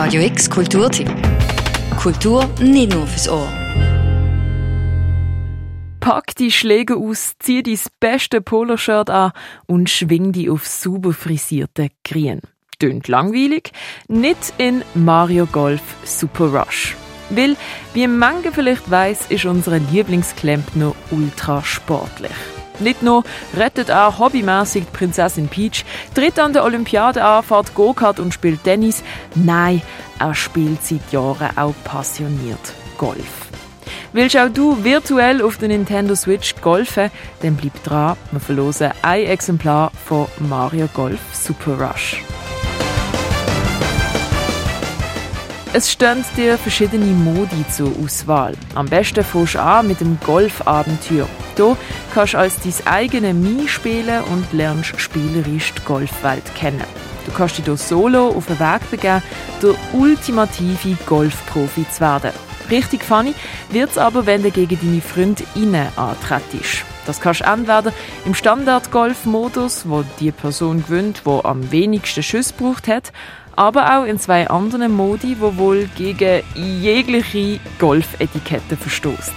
Radio X Kulturtipp. Kultur nicht nur fürs Ohr. Pack die Schläge aus, zieh dein beste Poloshirt an und schwing die auf super frisierte Grien. Tönt langweilig? Nicht in Mario Golf Super Rush. Weil, wie manche vielleicht weiss, ist unser Lieblingsklempner ultra sportlich. Nicht nur rettet er hobbymäßig die Prinzessin Peach, tritt an der Olympiade an, fährt Go-Kart und spielt Tennis. Nein, er spielt seit Jahren auch passioniert Golf. Willst auch du virtuell auf der Nintendo Switch golfen? Dann bleib dran, wir verlosen ein Exemplar von Mario Golf Super Rush. Es stehen dir verschiedene Modi zur Auswahl. Am besten fängst du an mit dem Golfabenteuer. Hier kannst du als dein eigenes Mii spielen und lernst spielerisch die Golfwelt kennen. Du kannst dich hier solo auf den Weg begeben, der ultimative Golfprofi zu werden. Richtig funny wird es aber, wenn du gegen deine Freundinnen antrittst. Das kannst du entweder im Standard-Golf-Modus, wo die Person gewinnt, die am wenigsten Schuss gebraucht hat, aber auch in zwei anderen Modi, wo wohl gegen jegliche Golfetikette verstoßt.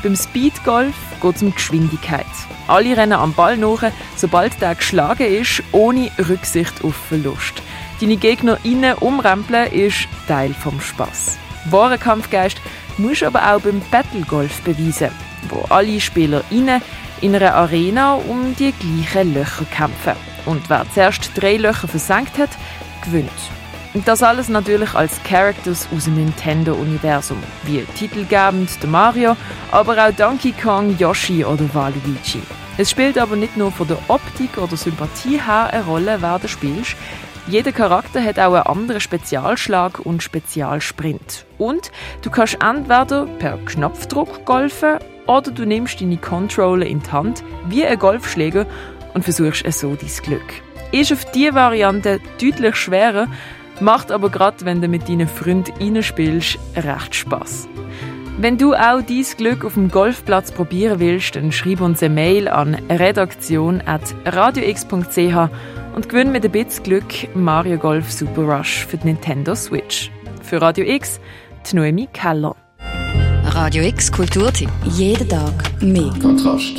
Beim Speedgolf geht es um Geschwindigkeit. Alle rennen am Ball nach, sobald der geschlagen ist, ohne Rücksicht auf Verlust. Deine Gegner innen umrempeln ist Teil vom Spaß. Wahre Kampfgeist musst du aber auch beim Battlegolf beweisen, wo alle Spieler innen in einer Arena um die gleichen Löcher kämpfen. Und wer zuerst drei Löcher versenkt hat, gewinnt. Und das alles natürlich als Characters aus dem Nintendo-Universum, wie titelgebend der Mario, aber auch Donkey Kong, Yoshi oder Waluigi. Es spielt aber nicht nur von der Optik oder Sympathie her eine Rolle, wer du spielst. Jeder Charakter hat auch einen anderen Spezialschlag und Spezialsprint. Und du kannst entweder per Knopfdruck golfen oder du nimmst deine Controller in die Hand wie ein Golfschläger und versuchst so dein Glück. Ist auf diese Variante deutlich schwerer, macht aber gerade, wenn du mit deinen Freunden spielst, recht Spaß. Wenn du auch dein Glück auf dem Golfplatz probieren willst, dann schreib uns eine Mail an redaktion.radiox.ch und gewinn mit ein bisschen Glück Mario Golf Super Rush für die Nintendo Switch. Für Radio X, die Noemi Keller. Radio X Kulturtipp. Jeden Tag mehr. Kontrast.